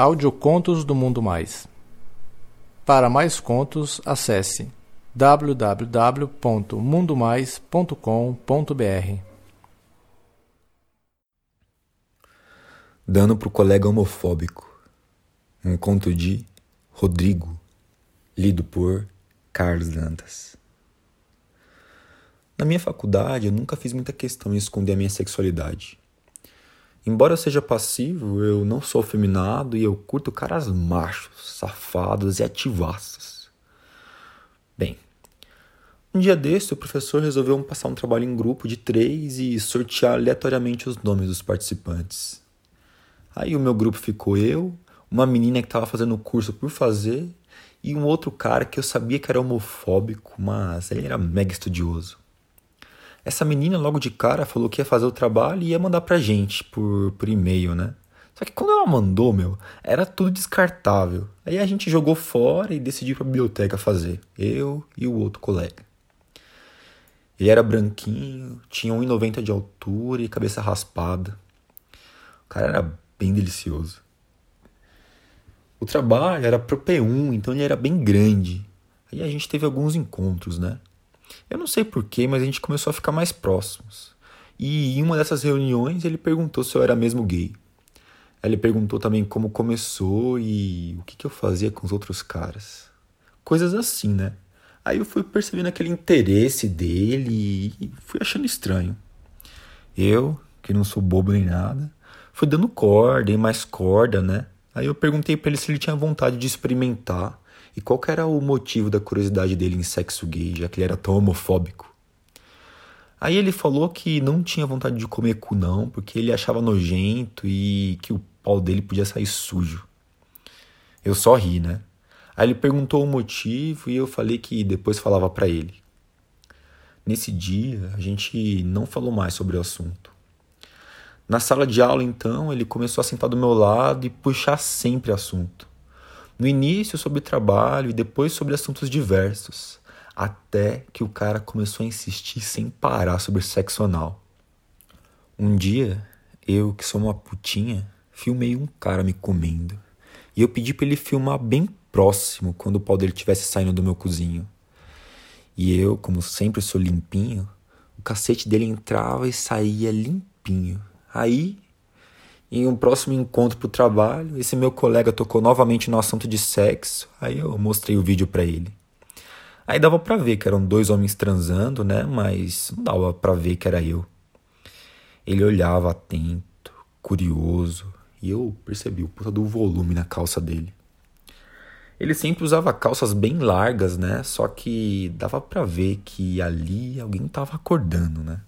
Audiocontos do Mundo Mais. Para mais contos, acesse www.mundomais.com.br. Dando pro colega homofóbico. Um conto de Rodrigo, lido por Carlos Dantas. Na minha faculdade, eu nunca fiz muita questão em esconder a minha sexualidade. Embora eu seja passivo, eu não sou afeminado e eu curto caras machos, safados e ativaços. Bem, um dia desse o professor resolveu passar um trabalho em grupo de três e sortear aleatoriamente os nomes dos participantes. Aí o meu grupo ficou eu, uma menina que estava fazendo o curso por fazer e um outro cara que eu sabia que era homofóbico, mas ele era mega estudioso. Essa menina, logo de cara, falou que ia fazer o trabalho e ia mandar pra gente por, por e-mail, né? Só que quando ela mandou, meu, era tudo descartável. Aí a gente jogou fora e decidiu ir pra biblioteca fazer. Eu e o outro colega. Ele era branquinho, tinha 1,90 de altura e cabeça raspada. O cara era bem delicioso. O trabalho era pro P1, então ele era bem grande. Aí a gente teve alguns encontros, né? Eu não sei porquê, mas a gente começou a ficar mais próximos. E em uma dessas reuniões ele perguntou se eu era mesmo gay. Ele perguntou também como começou e o que, que eu fazia com os outros caras. Coisas assim, né? Aí eu fui percebendo aquele interesse dele e fui achando estranho. Eu, que não sou bobo nem nada, fui dando corda e mais corda, né? Aí eu perguntei para ele se ele tinha vontade de experimentar e qual era o motivo da curiosidade dele em sexo gay, já que ele era tão homofóbico? Aí ele falou que não tinha vontade de comer cu não, porque ele achava nojento e que o pau dele podia sair sujo. Eu só ri, né? Aí ele perguntou o motivo e eu falei que depois falava para ele. Nesse dia, a gente não falou mais sobre o assunto. Na sala de aula, então, ele começou a sentar do meu lado e puxar sempre assunto. No início sobre trabalho e depois sobre assuntos diversos, até que o cara começou a insistir sem parar sobre sexo anal. Um dia, eu, que sou uma putinha, filmei um cara me comendo. E eu pedi para ele filmar bem próximo quando o pau dele estivesse saindo do meu cozinho. E eu, como sempre sou limpinho, o cacete dele entrava e saía limpinho. Aí em um próximo encontro para o trabalho, esse meu colega tocou novamente no assunto de sexo, aí eu mostrei o vídeo para ele. Aí dava para ver que eram dois homens transando, né? Mas não dava para ver que era eu. Ele olhava atento, curioso, e eu percebi o puta do volume na calça dele. Ele sempre usava calças bem largas, né? Só que dava para ver que ali alguém tava acordando, né?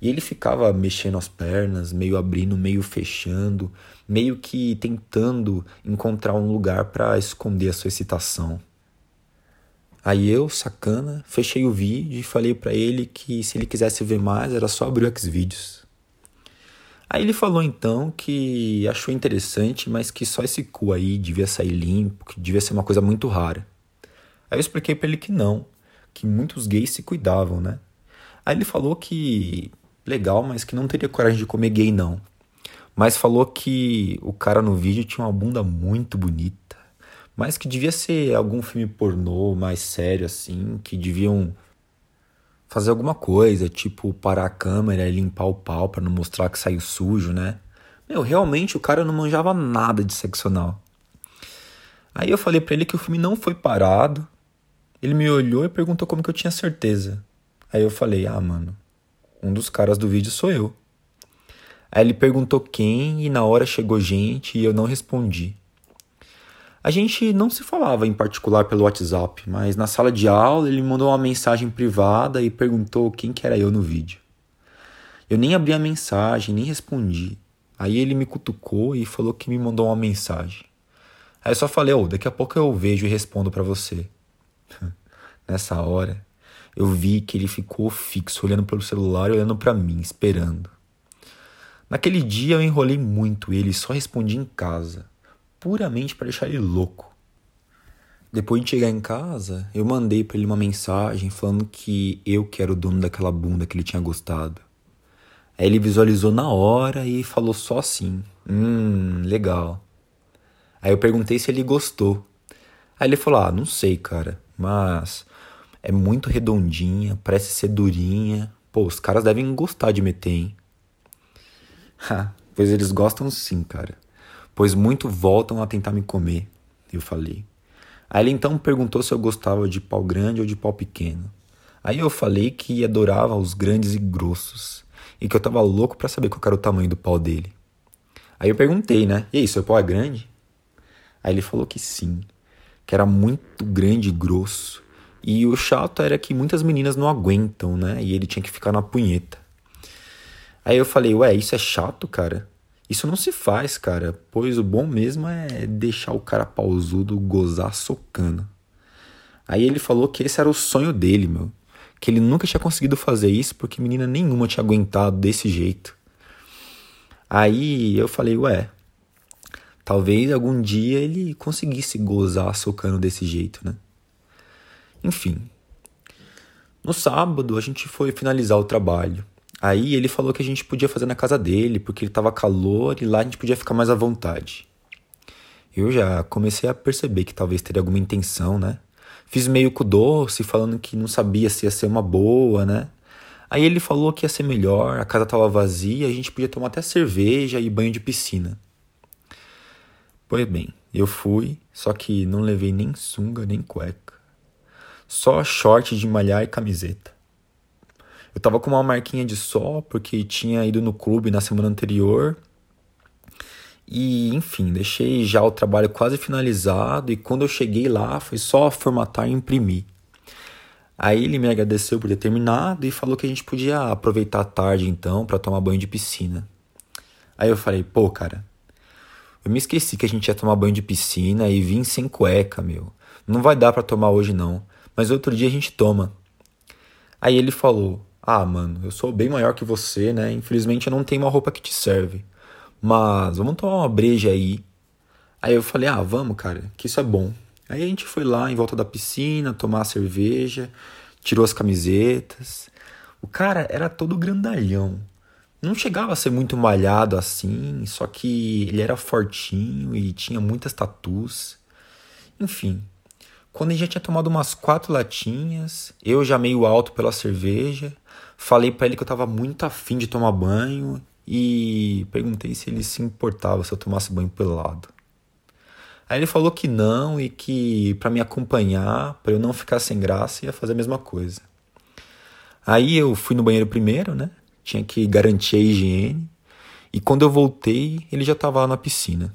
E ele ficava mexendo as pernas, meio abrindo, meio fechando, meio que tentando encontrar um lugar para esconder a sua excitação. Aí eu, sacana, fechei o vídeo e falei para ele que se ele quisesse ver mais era só abrir o Xvideos. Aí ele falou então que achou interessante, mas que só esse cu aí devia sair limpo, que devia ser uma coisa muito rara. Aí eu expliquei para ele que não, que muitos gays se cuidavam, né? Aí ele falou que legal, mas que não teria coragem de comer gay, não. Mas falou que o cara no vídeo tinha uma bunda muito bonita, mas que devia ser algum filme pornô mais sério, assim, que deviam fazer alguma coisa, tipo parar a câmera e limpar o pau para não mostrar que saiu sujo, né? Meu, realmente o cara não manjava nada de sexo anal. Aí eu falei para ele que o filme não foi parado. Ele me olhou e perguntou como que eu tinha certeza. Aí eu falei: "Ah, mano, um dos caras do vídeo sou eu. Aí ele perguntou quem e na hora chegou gente e eu não respondi. A gente não se falava em particular pelo WhatsApp, mas na sala de aula ele mandou uma mensagem privada e perguntou quem que era eu no vídeo. Eu nem abri a mensagem, nem respondi. Aí ele me cutucou e falou que me mandou uma mensagem. Aí eu só falei, oh, daqui a pouco eu vejo e respondo para você. Nessa hora, eu vi que ele ficou fixo, olhando pelo celular e olhando para mim, esperando. Naquele dia eu enrolei muito ele só respondi em casa, puramente para deixar ele louco. Depois de chegar em casa, eu mandei para ele uma mensagem falando que eu que era o dono daquela bunda que ele tinha gostado. Aí ele visualizou na hora e falou só assim: Hum, legal. Aí eu perguntei se ele gostou. Aí ele falou: Ah, não sei, cara, mas é muito redondinha, parece ser durinha. Pô, os caras devem gostar de meter, hein? pois eles gostam sim, cara. Pois muito voltam a tentar me comer, eu falei. Aí ele então perguntou se eu gostava de pau grande ou de pau pequeno. Aí eu falei que adorava os grandes e grossos e que eu tava louco para saber qual era o tamanho do pau dele. Aí eu perguntei, né? E aí, seu pau é grande? Aí ele falou que sim, que era muito grande e grosso. E o chato era que muitas meninas não aguentam, né? E ele tinha que ficar na punheta. Aí eu falei, ué, isso é chato, cara? Isso não se faz, cara, pois o bom mesmo é deixar o cara pausudo gozar socando. Aí ele falou que esse era o sonho dele, meu. Que ele nunca tinha conseguido fazer isso porque menina nenhuma tinha aguentado desse jeito. Aí eu falei, ué, talvez algum dia ele conseguisse gozar socando desse jeito, né? Enfim. No sábado a gente foi finalizar o trabalho. Aí ele falou que a gente podia fazer na casa dele, porque ele tava calor e lá a gente podia ficar mais à vontade. Eu já comecei a perceber que talvez teria alguma intenção, né? Fiz meio com doce, falando que não sabia se ia ser uma boa, né? Aí ele falou que ia ser melhor, a casa estava vazia, a gente podia tomar até cerveja e banho de piscina. Pois bem, eu fui, só que não levei nem sunga nem cueca. Só short de malhar e camiseta. Eu tava com uma marquinha de sol porque tinha ido no clube na semana anterior. E, enfim, deixei já o trabalho quase finalizado e quando eu cheguei lá foi só formatar e imprimir. Aí ele me agradeceu por ter terminado e falou que a gente podia aproveitar a tarde então para tomar banho de piscina. Aí eu falei, pô, cara, eu me esqueci que a gente ia tomar banho de piscina e vim sem cueca, meu. Não vai dar para tomar hoje não, mas outro dia a gente toma. Aí ele falou: "Ah, mano, eu sou bem maior que você, né? Infelizmente eu não tenho uma roupa que te serve. Mas vamos tomar uma breja aí." Aí eu falei: "Ah, vamos, cara, que isso é bom." Aí a gente foi lá em volta da piscina tomar cerveja, tirou as camisetas. O cara era todo grandalhão. Não chegava a ser muito malhado assim, só que ele era fortinho e tinha muitas tatus. Enfim, quando gente já tinha tomado umas quatro latinhas, eu já meio alto pela cerveja, falei para ele que eu tava muito afim de tomar banho e perguntei se ele se importava se eu tomasse banho pelado. Aí ele falou que não e que para me acompanhar, para eu não ficar sem graça, ia fazer a mesma coisa. Aí eu fui no banheiro primeiro, né? Tinha que garantir a higiene. E quando eu voltei, ele já estava lá na piscina.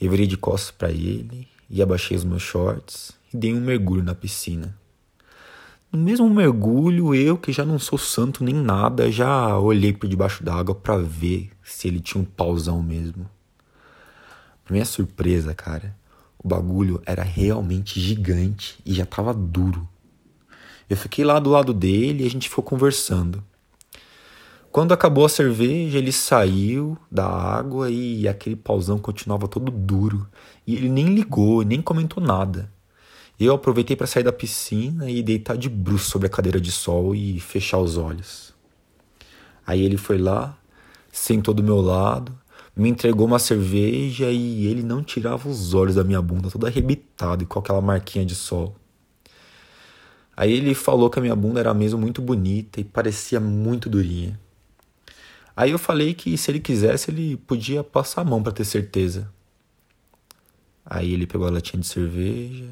Eu virei de costas para ele e abaixei os meus shorts e dei um mergulho na piscina. No mesmo mergulho, eu que já não sou santo nem nada, já olhei por debaixo d'água para ver se ele tinha um pauzão mesmo. Pra minha surpresa, cara, o bagulho era realmente gigante e já tava duro. Eu fiquei lá do lado dele e a gente ficou conversando. Quando acabou a cerveja, ele saiu da água e aquele pauzão continuava todo duro. E ele nem ligou, nem comentou nada. Eu aproveitei para sair da piscina e deitar de bruço sobre a cadeira de sol e fechar os olhos. Aí ele foi lá, sentou do meu lado, me entregou uma cerveja e ele não tirava os olhos da minha bunda, todo arrebitado e com aquela marquinha de sol. Aí ele falou que a minha bunda era mesmo muito bonita e parecia muito durinha. Aí eu falei que se ele quisesse, ele podia passar a mão para ter certeza. Aí ele pegou a latinha de cerveja,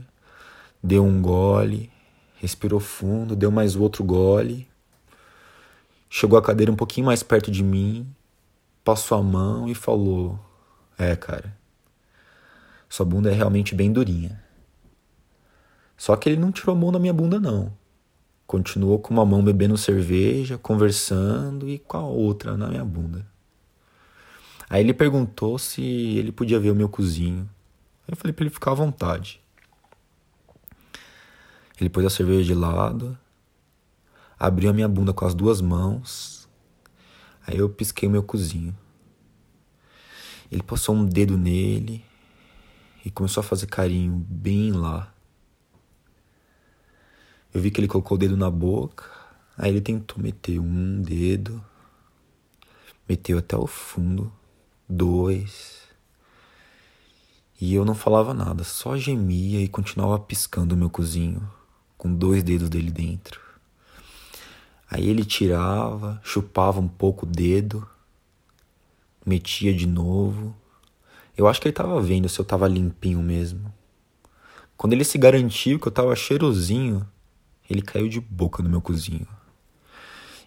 deu um gole, respirou fundo, deu mais outro gole, chegou a cadeira um pouquinho mais perto de mim passou a mão e falou: É, cara, sua bunda é realmente bem durinha. Só que ele não tirou a mão da minha bunda, não. Continuou com uma mão bebendo cerveja, conversando e com a outra na minha bunda. Aí ele perguntou se ele podia ver o meu cozinho. Eu falei para ele ficar à vontade. Ele pôs a cerveja de lado, abriu a minha bunda com as duas mãos Aí eu pisquei o meu cozinho. Ele passou um dedo nele e começou a fazer carinho bem lá. Eu vi que ele colocou o dedo na boca, aí ele tentou meter um dedo, meteu até o fundo, dois. E eu não falava nada, só gemia e continuava piscando o meu cozinho, com dois dedos dele dentro. Aí ele tirava, chupava um pouco o dedo, metia de novo. Eu acho que ele tava vendo se eu tava limpinho mesmo. Quando ele se garantiu que eu tava cheirosinho, ele caiu de boca no meu cozinho.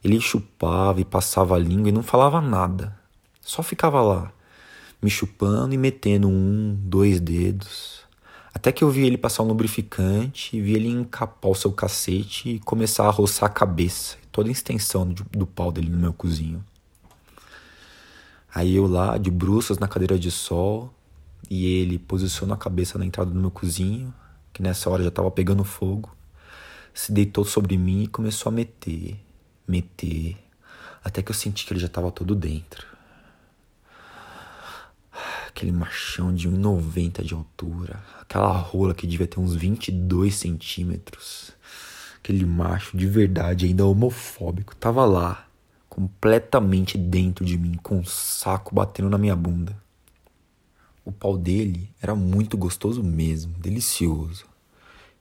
Ele chupava e passava a língua e não falava nada. Só ficava lá, me chupando e metendo um, dois dedos. Até que eu vi ele passar um lubrificante, vi ele encapar o seu cacete e começar a roçar a cabeça, toda a extensão do, pau dele no meu cozinho. Aí eu lá, de bruças na cadeira de sol, e ele posicionou a cabeça na entrada do meu cozinho, que nessa hora já estava pegando fogo, se deitou sobre mim e começou a meter, meter, até que eu senti que ele já estava todo dentro aquele machão de 1,90 de altura, aquela rola que devia ter uns 22 centímetros, aquele macho de verdade, ainda homofóbico, tava lá, completamente dentro de mim, com um saco batendo na minha bunda. O pau dele era muito gostoso mesmo, delicioso.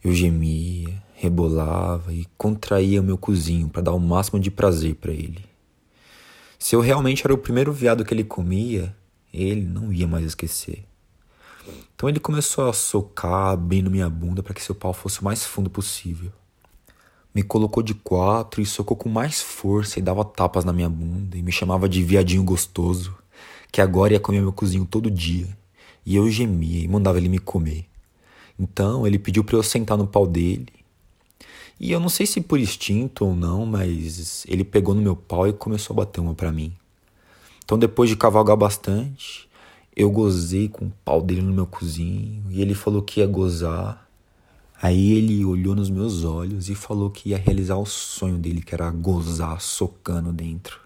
Eu gemia, rebolava e contraía o meu cozinho para dar o máximo de prazer para ele. Se eu realmente era o primeiro viado que ele comia, ele não ia mais esquecer. Então ele começou a socar na minha bunda para que seu pau fosse o mais fundo possível. Me colocou de quatro e socou com mais força e dava tapas na minha bunda e me chamava de viadinho gostoso, que agora ia comer meu cozinho todo dia. E eu gemia e mandava ele me comer. Então ele pediu para eu sentar no pau dele. E eu não sei se por instinto ou não, mas ele pegou no meu pau e começou a bater uma para mim. Então, depois de cavalgar bastante, eu gozei com o pau dele no meu cozinho e ele falou que ia gozar. Aí ele olhou nos meus olhos e falou que ia realizar o sonho dele, que era gozar socando dentro.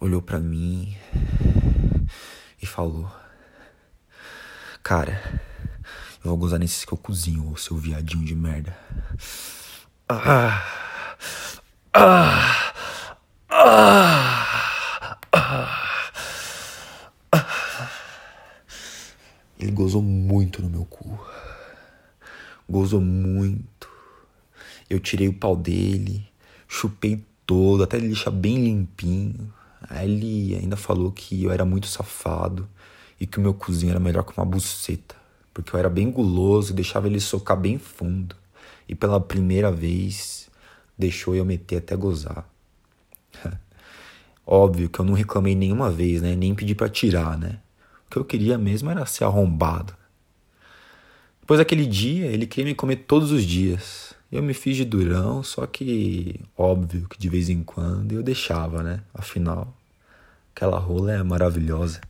Olhou para mim e falou: Cara, eu vou gozar nesse que eu cozinho, seu viadinho de merda. Ah! Ah! Ah! Ele gozou muito no meu cu. Gozou muito. Eu tirei o pau dele, chupei todo, até ele deixar bem limpinho. Aí ele ainda falou que eu era muito safado e que o meu cozinho era melhor que uma buceta, porque eu era bem guloso deixava ele socar bem fundo. E pela primeira vez deixou eu meter até gozar. Óbvio que eu não reclamei nenhuma vez, né? Nem pedi para tirar, né? O que eu queria mesmo era ser arrombado. Depois daquele dia, ele queria me comer todos os dias. Eu me fiz de durão, só que óbvio que de vez em quando eu deixava, né? Afinal, aquela rola é maravilhosa.